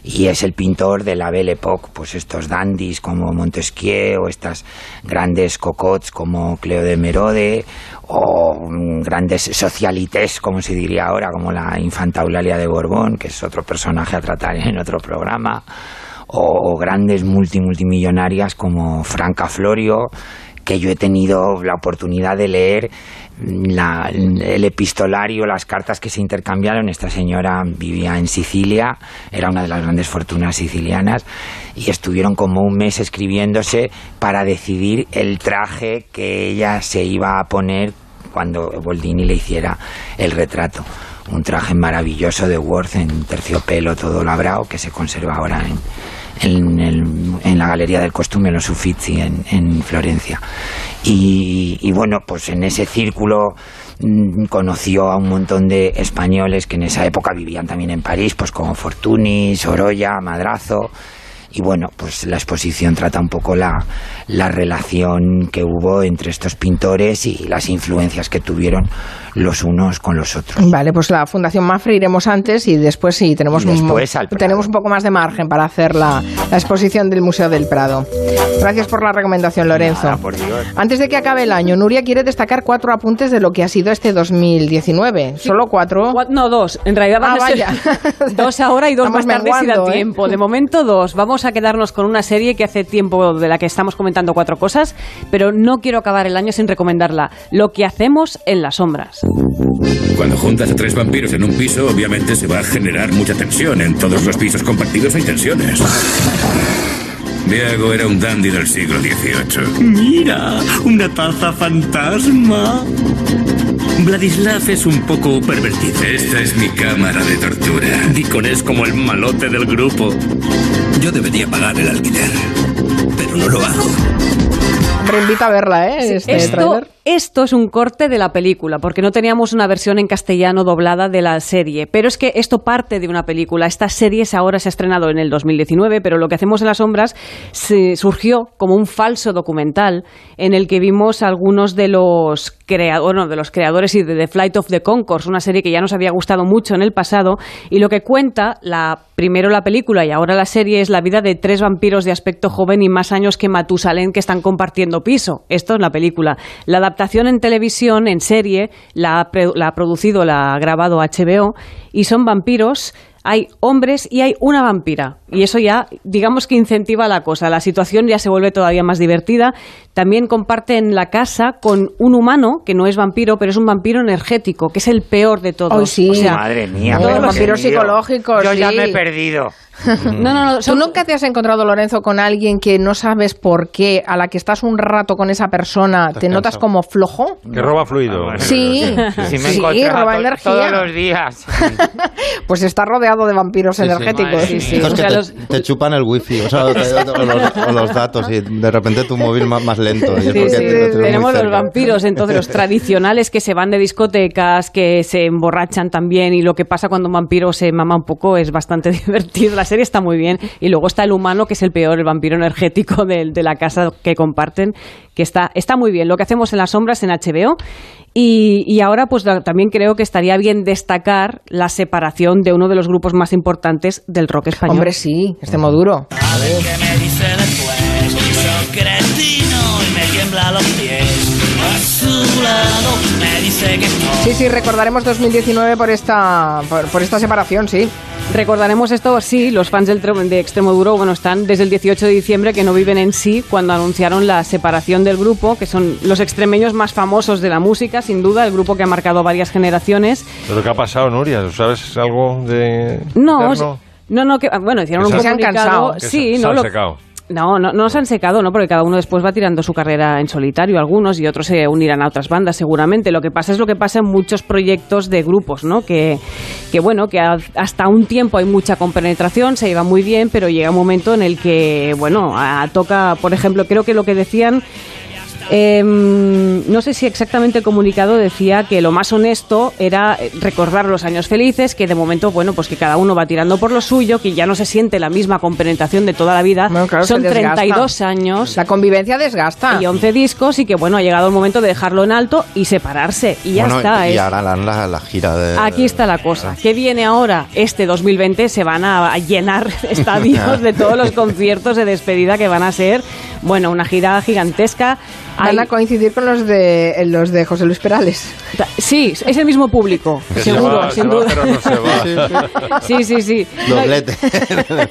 y es el pintor de la Belle Époque, pues estos dandis como Montesquieu o estas grandes cocottes como Cleo de Merode o grandes socialites, como se diría ahora, como la infanta Eulalia de Borbón, que es otro personaje a tratar en otro programa, o, grandes multi multimillonarias como Franca Florio, que yo he tenido la oportunidad de leer el epistolario, las cartas que se intercambiaron. Esta señora vivía en Sicilia, era una de las grandes fortunas sicilianas, y estuvieron como un mes escribiéndose para decidir el traje que ella se iba a poner cuando Boldini le hiciera el retrato. Un traje maravilloso de Worth en terciopelo todo labrado que se conserva ahora en, en, el- en la Galería del Costume, en los Uffizi, en, en Florencia. Y, y bueno, pues en ese círculo mm, conoció a un montón de españoles que en esa época vivían también en París, pues como Fortuny, Sorolla, Madrazo. Y bueno, pues la exposición trata un poco la, la relación que hubo entre estos pintores y las influencias que tuvieron los unos con los otros. Vale, pues la Fundación Mafre iremos antes y después sí, tenemos, después un, tenemos un poco más de margen para hacer la, la exposición del Museo del Prado. Gracias por la recomendación, Lorenzo. Nada, por Dios. Antes de que acabe el año, Nuria quiere destacar cuatro apuntes de lo que ha sido este 2019. Solo cuatro. Cua- No, dos. En realidad van Ah, a ser vaya. dos ahora y dos Estamos más tarde si da ¿eh? tiempo. De momento dos. Vamos a quedarnos con una serie que hace tiempo de la que estamos comentando cuatro cosas, pero no quiero acabar el año sin recomendarla. Lo que hacemos en las sombras. Cuando juntas a tres vampiros en un piso, obviamente se va a generar mucha tensión. En todos los pisos compartidos hay tensiones. Diego era un dandy del siglo XVIII. Mira, una taza fantasma. Vladislav es un poco pervertido. Esta es mi cámara de tortura. Deacon es como el malote del grupo. Yo debería pagar el alquiler, pero no lo hago. Hombre, invita a verla, ¿eh? Este esto, tráiler. Esto es un corte de la película, porque no teníamos una versión en castellano doblada de la serie. Pero es que esto parte de una película. Esta serie se- ahora se ha estrenado en el 2019, pero lo que hacemos en las sombras surgió como un falso documental en el que vimos algunos de los, creadores de The Flight of the Concourse, una serie que ya nos había gustado mucho en el pasado. Y lo que cuenta, primero la película y ahora la serie, es la vida de tres vampiros de aspecto joven y más años que Matusalén que están compartiendo piso. Esto es la película. La adaptación en televisión, en serie, la ha, la ha producido, la ha grabado HBO y son vampiros. Hay hombres y hay una vampira. Y eso ya, digamos que incentiva la cosa. La situación ya se vuelve todavía más divertida. También comparten la casa con un humano, que no es vampiro, pero es un vampiro energético, que es el peor de todos. Ay, sí. O sea, Madre mía, Todos qué los vampiros psicológicos, Yo ya me he perdido. No, no, no. ¿Tú nunca te has encontrado, Lorenzo, con alguien que no sabes por qué, a la que estás un rato con esa persona, te notas cansado. como flojo? Que roba fluido. Sí, Sí, roba energía. todos los días. Pues está rodeado rodeado de vampiros energéticos. Sí, sí. Estos O que sea, te, los- te chupan el wifi, o, sea, o te- o los, o los datos y de repente tu móvil más, más lento. Y es Sí, porque sí, te- lo tienes muy tenemos los vampiros, entonces los tradicionales que se van de discotecas, que se emborrachan también y lo que pasa cuando un vampiro se mama un poco es bastante divertido. La serie está muy bien y luego está el humano que es el peor, el vampiro energético de, de la casa que comparten, que está, está muy bien. Lo que hacemos en las sombras en HBO y, y ahora pues también creo que estaría bien destacar la separación de uno de los grupos más importantes del rock español. Hombre, sí, extremo duro. ¿Qué me dice después? Soy cretino y me tiembla los pies. A su lado me dice que no. Sí, sí, recordaremos 2019 por esta, por, por esta separación, sí. Recordaremos esto, sí, los fans del de Extremo Duro, bueno, están desde el 18 de diciembre que no viven en sí cuando anunciaron la separación del grupo, que son los extremeños más famosos de la música, sin duda, el grupo que ha marcado varias generaciones. ¿Pero qué ha pasado, Nuria? ¿Sabes algo de...? No, interno? no, no, que, bueno, hicieron Que un se han comunicado. cansado. Se- Sí, se no, han lo- secado. No, no, no se han secado, ¿no? Porque cada uno después va tirando su carrera en solitario, algunos, y otros se unirán a otras bandas, seguramente. Lo que pasa es lo que pasa en muchos proyectos de grupos, ¿no? Que, que bueno, que hasta un tiempo hay mucha compenetración, se lleva muy bien, pero llega un momento en el que, bueno, a- toca, por ejemplo, creo que lo que decían Em, no sé si exactamente el comunicado decía que lo más honesto era eh, recordar los años felices, que de momento, bueno, pues que cada uno va tirando por lo suyo, que ya no se siente la misma compenetración de toda la vida. claro, Son se desgasta. 32 años. La convivencia desgasta. Y 11 discos y que, bueno, ha llegado el momento de dejarlo en alto y separarse. Y ya Bueno, está. Y es- ahora la, la, la gira de... Aquí está la cosa. ¿Qué viene ahora? Este 2020 se van a a llenar estadios de todos los conciertos de despedida que van a ser, bueno, una gira gigantesca. Van a coincidir con los de los de José Luis Perales. Sí, es el mismo público, Que se seguro, va, sin se va, duda. pero no se va. Sí, sí, sí. Doblete.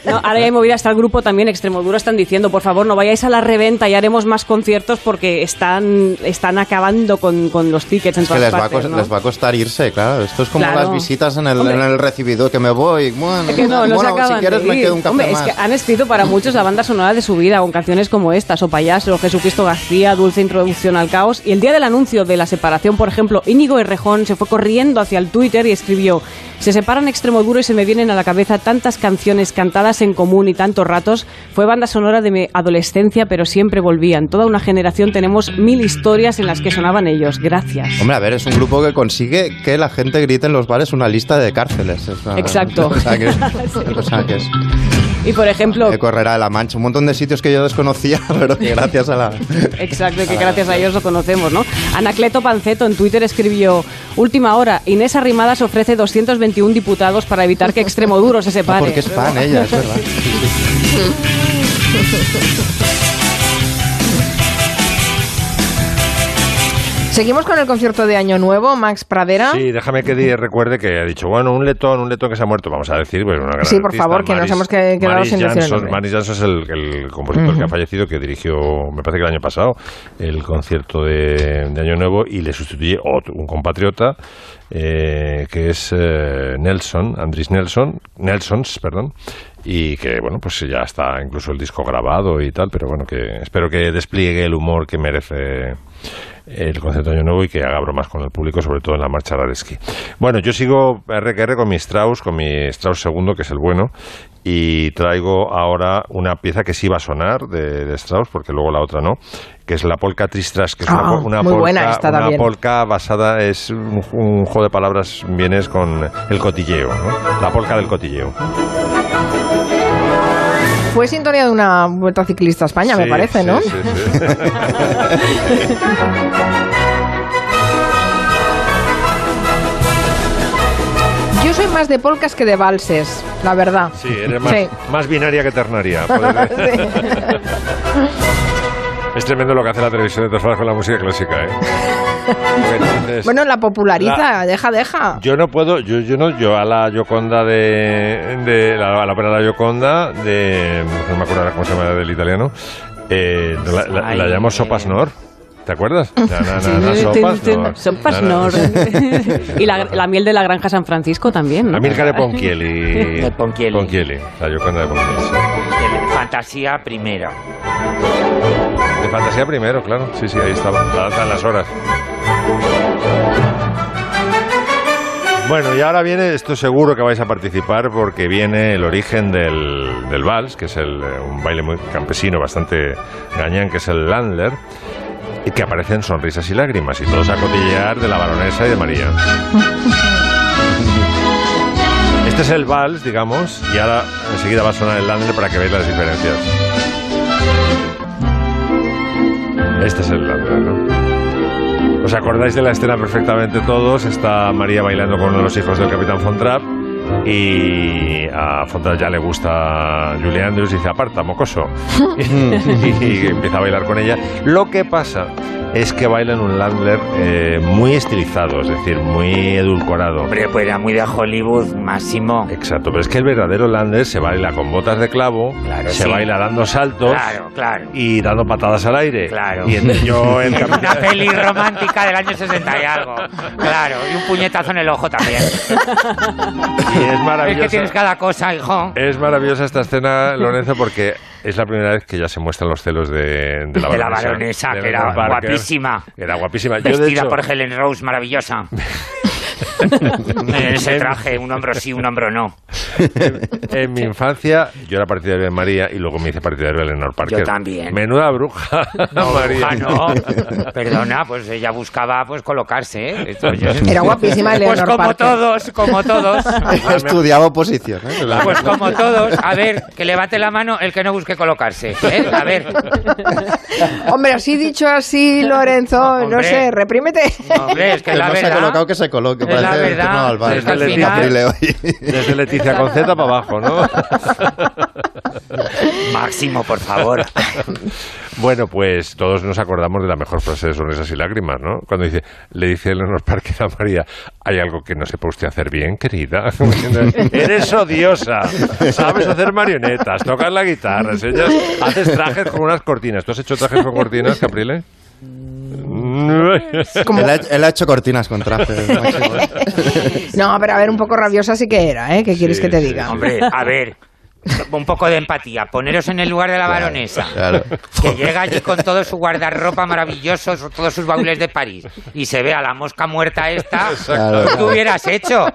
no, ahora ya hay movida hasta el grupo también Extremoduro están diciendo, por favor, no vayáis a la reventa y haremos más conciertos porque están están acabando con, con los tickets en Es que todas les va, a partes, ¿no? les va a costar irse, claro. Esto es como Claro. las visitas en el, Hombre. en el recibidor, que me voy. Bueno, Es que no, no se bueno, acaban si quieres de me quedo un café Hombre, más. es que han escrito para muchos la banda sonora de su vida con canciones como estas, O Payaso, Jesucristo García, Dulce Introducción al Caos. Y el día del anuncio de la separación, por ejemplo, Íñigo Errejón se fue corriendo hacia el Twitter y escribió Se separan extremo duro y se me vienen a la cabeza tantas canciones cantadas en común y tantos ratos. Fue banda sonora de mi adolescencia, pero siempre volvían. Toda una generación tenemos mil historias en las que sonaban ellos. Gracias. Hombre, a ver, es un grupo que consigue que la gente grite en los bares una lista de cárceles. Exacto. Y por ejemplo, de Correrá de la Mancha, un montón de sitios que yo desconocía, pero que gracias a la... Exacto, que gracias a ellos lo conocemos, ¿no? Anacleto Panceto en Twitter escribió: Última hora, Inés Arrimadas ofrece 221 diputados para evitar que Extremoduro se separe. Ah, porque es fan ella, es verdad. Seguimos con el concierto de Año Nuevo, Max Pradera. Sí, déjame que recuerde que ha dicho, bueno, un letón, un letón que se ha muerto, vamos a decir, pues una gran Sí, por artista, favor, que nos hemos que- quedado Maris sin decir el Jansson. Maris Jansson es el, el compositor que ha fallecido, que dirigió, me parece que el año pasado, el concierto de, de Año Nuevo y le sustituye otro, un compatriota eh, que es eh, Nelson, Andris Nelson, Nelsons, perdón, y que bueno, pues ya está incluso el disco grabado y tal, pero bueno, que espero que despliegue el humor que merece el concierto de Año Nuevo y que haga bromas con el público, sobre todo en la marcha Radeski. Bueno, yo sigo R que R con mi Strauss, con mi Strauss segundo, que es el bueno, y traigo ahora una pieza que sí va a sonar de, de Strauss, porque luego la otra no, que es la polka Tristras, que es una, Ah, una polka, una basada, es un, un juego de palabras, vienes con el cotilleo, ¿no? la polka del cotilleo. Fue sintonía de una vuelta ciclista a España, me parece, sí, ¿no? sí, sí. Yo soy más de polcas que de valses, la verdad. Sí, eres más, binaria que ternaria. puede- es tremendo lo que hace la televisión de todas con la música clásica, ¿eh? Bueno, la populariza, La- deja, deja. Yo no puedo, yo, yo no, yo a la Gioconda de, de la, a la ópera de la Gioconda de, no me acuerdo cómo se llama del italiano, eh, la, la- la llamo Sopas Nor. ¿Te acuerdas? Sopas. Nor. y la, la miel de la granja San Francisco también. ¿no? Amílcar de Ponchielli. De Ponchielli. Ponchielli, la Gioconda de Ponchielli. Fantasía primera. De fantasía primero, claro. Sí, sí, ahí estaba. La danza en las horas. Bueno, y ahora viene, esto seguro que vais a participar porque viene el origen del, del vals, que es el, eh, un baile muy campesino, bastante gañán, que es el Landler, y que aparecen sonrisas y lágrimas, y todos a cotillear de la baronesa y de María. Este es el vals, digamos, y ahora enseguida va a sonar el Landler para que veáis las diferencias. Este es el Landler, ¿no? ¿Os acordáis de la escena perfectamente todos? Está María bailando con uno de los hijos del Capitán Fontrap y a Fontrap ya le gusta Julie Andrews y dice, aparta, mocoso. y empieza a bailar con ella. Lo que pasa es que bailan un Landler eh, muy estilizado, es decir, muy edulcorado. Hombre, pues era muy de Hollywood, máximo. Exacto, pero es que el verdadero Landler se baila con botas de clavo, se sí. baila dando saltos Claro, claro. y dando patadas al aire. Claro. Y en- yo en Una peli romántica del año 60 y algo. Claro, y un puñetazo en el ojo también. Y es Es maravillosa. que tienes cada cosa, hijo. Es maravillosa esta escena, Lorenzo, porque es la primera vez que ya se muestran los celos de, de la De la baronesa. baronesa, de que era Parker. guapísima. Era guapísima. Yo, Vestida de hecho, por Helen Rose, maravillosa. en ese traje, un hombro sí, un hombro no. en mi infancia, yo era partidario de María y luego me hice partidario de Eleanor Parker. Yo también. Menuda bruja, No, María. bruja no. Perdona, pues ella buscaba pues colocarse. ¿eh? Esto yo- Era guapísima Pues Eleanor como Parker. todos, como todos. Estudiaba oposición. ¿eh? La- Pues como todos. A ver, que levante la mano el que no busque colocarse. ¿eh? A ver. Hombre, así dicho así, Lorenzo, no Hombre. sé, reprímete. Hombre, es que que la no se ha verdad... colocado, que se coloque. Es la Parece el verdad, turno al bar. es que al Desde final-. Desde Leticia con Z para abajo, ¿no? Máximo, por favor. Bueno, pues todos nos acordamos de la mejor frase de Sonrisas y Lágrimas, ¿no? Cuando dice, le dice Eleanor Parker a María, hay algo que no sepa usted hacer bien, querida. Eres odiosa, sabes hacer marionetas, tocas la guitarra, enseñas, haces trajes con unas cortinas. ¿Tú has hecho trajes con cortinas, Caprile? Él, ha, él ha hecho cortinas con trajes. Máximo. No, pero a ver, un poco rabiosa sí que era, ¿eh? ¿Qué quieres que te diga? Hombre, a ver. Un poco de empatía, poneros en el lugar de la baronesa, Claro. que llega allí con todo su guardarropa maravilloso, todos sus baúles de París, y se ve a la mosca muerta esta, Claro. ¿qué hubieras hecho?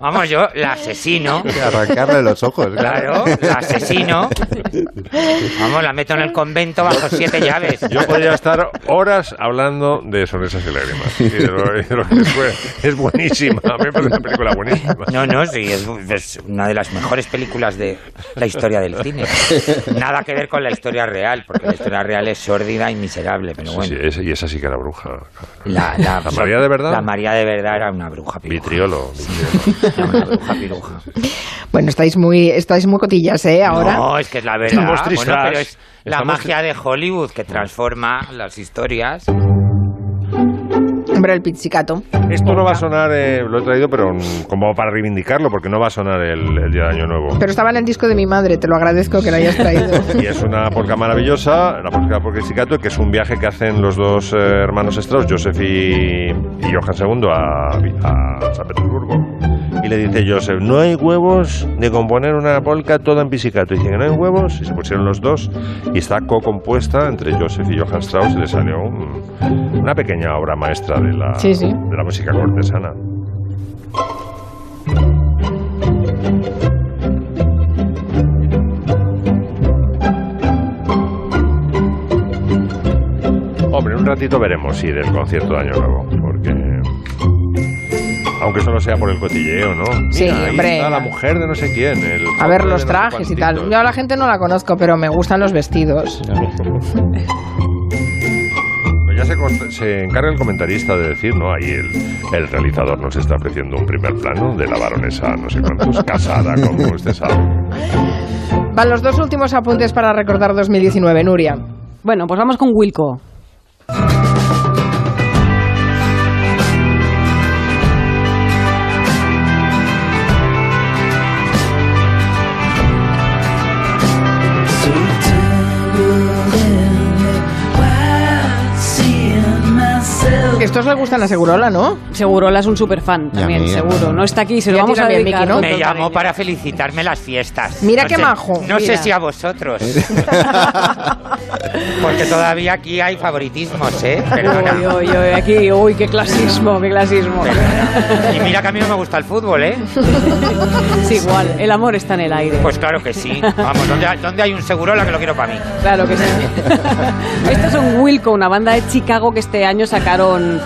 Vamos, yo la asesino, Arrancarle los ojos. claro, la asesino, vamos, la meto en el convento bajo siete llaves. Yo podría estar horas hablando de Sonrisas y Lágrimas. Y de lo- y de lo que fue. Es buenísima, a mí me parece una película buenísima. No, no, sí, es, es una de las mejores películas de la historia del cine. Nada que ver con la historia real, porque la historia real es sórdida y miserable, pero Sí, bueno. sí, esa- y esa sí que era bruja. La, la- ¿La María de verdad? La María de verdad era una bruja piruja. Vitriolo. Era una bruja piruja. Bueno, estáis muy, estáis muy cotillas, ¿eh? Ahora. No, es que es la verdad. Bueno, pero es la magia de Hollywood que transforma las historias. Hombre, el pizzicato. Esto no va a sonar, eh, lo he traído, pero mm, como para reivindicarlo, porque no va a sonar el, el día de Año Nuevo. Pero estaba en el disco de mi madre, te lo agradezco que lo hayas traído. Y es una polca maravillosa, la polca por Pizzicato, que es un viaje que hacen los dos eh, hermanos Strauss, Joseph y, y Johann II, a, a San Petersburgo. Y le dice Joseph, no hay huevos de componer una polca toda en pizzicato. Y dice que no hay huevos, y se pusieron los dos, y está co-compuesta entre Joseph y Johann Strauss, y le salió un- una pequeña obra maestra de la, Sí, sí. de la música cortesana. Hombre, en un ratito veremos, sí, del concierto de Año Nuevo. Aunque solo sea por el cotilleo, ¿no? Sí, Mira, ahí hombre. está la mujer de no sé quién. el A ver los de no sé trajes y tal. Yo a la gente no la conozco, pero me gustan los vestidos. Ya se encarga el comentarista de decir, ¿no? Ahí el, el realizador nos está ofreciendo un primer plano de la baronesa, no sé cuántos, casada, como usted sabe. Van los dos últimos apuntes para recordar 2019, Nuria. Bueno, pues vamos con Wilco. Estos le gustan a Segurola, ¿no? Segurola es un super fan Y a también, mí, seguro. No está aquí, se lo vamos a también, dedicar. Miki, ¿no? Me llamó para felicitarme las fiestas. Mira No qué sé- majo, No mira. sé si a vosotros. Porque todavía aquí hay favoritismos, ¿eh? Perdona. Uy, uy, uy, aquí, uy, qué clasismo, qué clasismo. Y mira que a mí no me gusta el fútbol, ¿eh? Es igual, el amor está en el aire. Pues claro que sí. Vamos, ¿dónde hay, dónde hay un Segurola que lo quiero para mí? Claro que sí. Estos son Wilco, una banda de Chicago que este año sacaron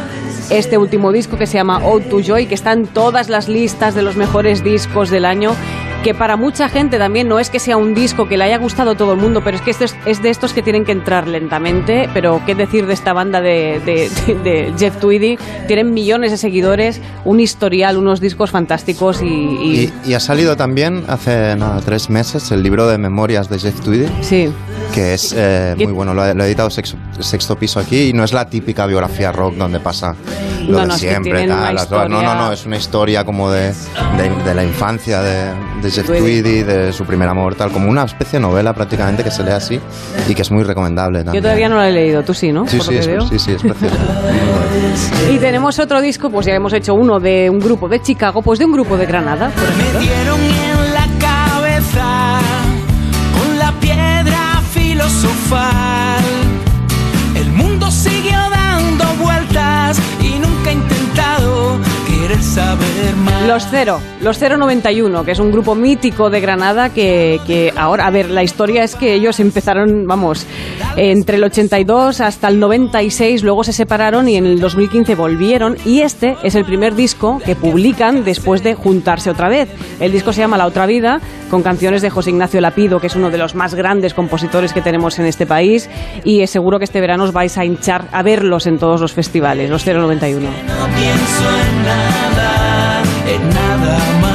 este último disco que se llama Ode to Joy, que está en todas las listas de los mejores discos del año. Que para mucha gente también no es que sea un disco que le haya gustado a todo el mundo, pero es que este es, es de estos que tienen que entrar lentamente. Pero qué decir de esta banda de, de- de- de Jeff Tweedy. Tienen millones de seguidores, un historial, unos discos fantásticos y, y- Y, y ha salido también hace nada, tres meses el libro de memorias de Jeff Tweedy. Sí. Que es eh, ¿Qué- muy bueno, lo ha, lo ha editado sexto, sexto Piso aquí y no es la típica biografía rock donde pasa lo No, de no, es que siempre. tal, las no, no, no, es una historia como de, de, de la infancia de, de Jeff Tweedy. De su primer amor, tal, como una especie de novela prácticamente que se lee así y que es muy recomendable yo también. todavía no lo he leído, tú sí, ¿no? Sí, Por lo sí, que es, veo. sí, sí, es precioso. Y tenemos otro disco, pues ya hemos hecho uno de un grupo de Chicago, pues de un grupo de Granada, por ejemplo. dieron en la cabeza con la piedra filosofal. Saber más. Los Cero, los 091, que es un grupo mítico de Granada que, que ahora, a ver, la historia es que ellos empezaron, vamos, entre el 82 hasta el 96, luego se separaron y en el 2015 volvieron y este es el primer disco que publican después de juntarse otra vez. El disco se llama La Otra Vida, con canciones de José Ignacio Lapido, que es uno de los más grandes compositores que tenemos en este país y es seguro que este verano os vais a hinchar a verlos en todos los festivales, los 091. No pienso en nada, en nada más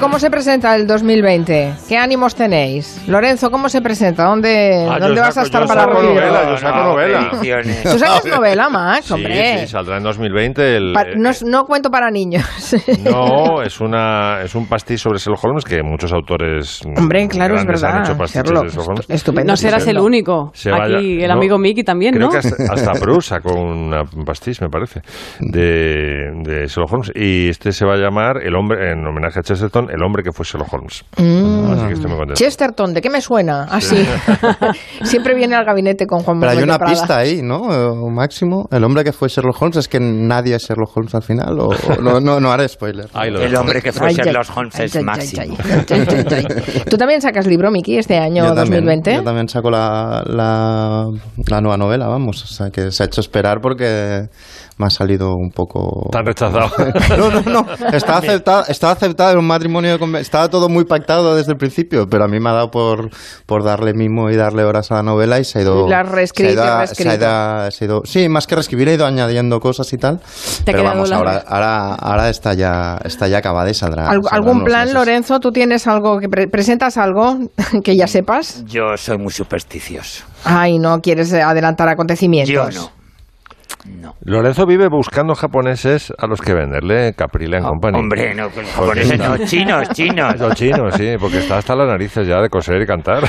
¿Cómo se presenta el 2020? ¿Qué ánimos tenéis? Lorenzo, ¿cómo se presenta? ¿Dónde, Ah, ¿dónde vas a estar yo para saco novela, yo saco novela. ¿Tú sacas novela, Max? Hombre. Sí, sí, saldrá en 2020 el... Pa- no, es- no cuento para niños. No, es una es un pastiz sobre Sherlock Holmes que muchos autores Hombre, claro, es grandes han verdad. hecho pastiches Sherlock, de Sherlock Holmes. estu- estupendo, No serás el único. Se vaya- Aquí el no, amigo Miki también, Creo ¿no? que hasta, hasta Proust sacó una- un pastiz, me parece, de, de Sherlock Holmes. Y este se va a llamar, el hombre en homenaje a Chesterton, El hombre que fue Sherlock Holmes. Mm. Así que estoy muy contento. Chesterton, ¿de qué me suena? Ah, sí. Siempre viene al gabinete con Juan Pero hay Manuel de una Prada. pista ahí, ¿no? O máximo. El hombre que fue Sherlock Holmes es que nadie es Sherlock Holmes al final. O, o no, no, no haré spoiler. El hombre que fue Ay, Sherlock Holmes ay, es ay, máximo. ay, ay, ay, ay, ay. ¿Tú también sacas libro, Miki, este año Yo también, 2020? yo también saco la, la, la nueva novela, vamos. O sea, que se ha hecho esperar porque me ha salido un poco... Tan rechazado. no, no, no. Estaba aceptado, estaba aceptado en un matrimonio... Estaba todo muy pactado desde el principio, pero a mí me ha dado por, por darle mimo y darle horas a la novela y se ha ido... La reescrito se ha ido y a- reescrito. se ha ido a- se ha ido- sí, más que reescribir, he ido añadiendo cosas y tal. Pero vamos, ahora, ahora, ahora está, ya, está ya acabada y saldrá. ¿Al- saldrá ¿Algún plan, meses. Lorenzo? ¿Tú tienes algo que pre- presentas algo que ya sepas? Yo soy muy supersticioso. Ay, no quieres adelantar acontecimientos. Yo no. Lorenzo vive buscando japoneses a los que venderle Caprile and Company. Ah, hombre, no, japoneses no, chinos, chinos. Los chinos, sí, porque está hasta las narices ya de coser y cantar.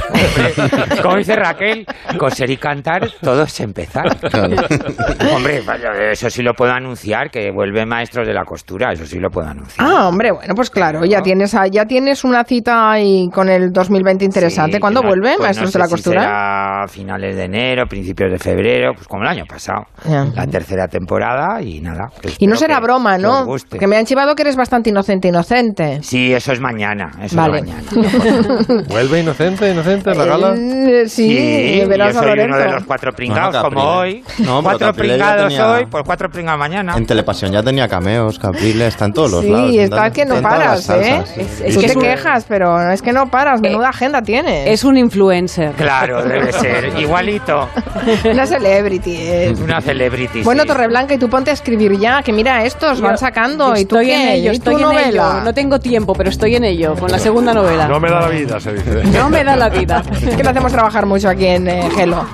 Como dice Raquel, coser y cantar, todo es empezar. Hombre, vaya, eso sí lo puedo anunciar, que vuelve Maestros de la Costura, eso sí lo puedo anunciar. Ah, hombre, bueno, pues claro, ya tienes, ya tienes una cita ahí con el 2020 interesante. Sí, ¿Cuándo no- vuelve, pues Maestros no de la sé si Costura? será a finales de enero, principios de febrero, pues como el año pasado. La tercera temporada y nada. Y no será que- broma, ¿no? Que me han chivado que eres bastante inocente, inocente. Sí, eso es mañana. Eso Vale. es mañana. ¿Vuelve inocente, inocente, la gala? Eh, sí, verás yo a soy Lorenzo. uno de los cuatro pringados, Bueno, como hoy. No, cuatro pringados tenía- hoy, pues cuatro pringados mañana. En Telepasión ya tenía cameos, Caprile, está en todos los Sí, lados. está en- que no paras, ¿eh? Es, es que te quejas, pero es que no paras, menuda agenda tienes. Es un influencer. Claro, debe ser. Igualito. una celebrity. es. Una celebrity. 26. Bueno, Torreblanca, y tú ponte a escribir ya, que mira, estos van sacando. yo ¿Y tú estoy en ello, ¿Y tu estoy en novela? ello. No tengo tiempo, pero estoy en ello, con la segunda novela. No me da la vida, se dice. No me da la vida. Es que le hacemos trabajar mucho aquí en eh, Gelo.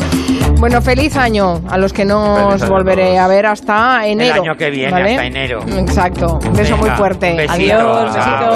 bueno, feliz año a los que no os volveré a ver hasta enero. año que viene, ¿vale? hasta enero. Exacto. Un beso Venga, muy fuerte. besito. Adiós, Chao. besito.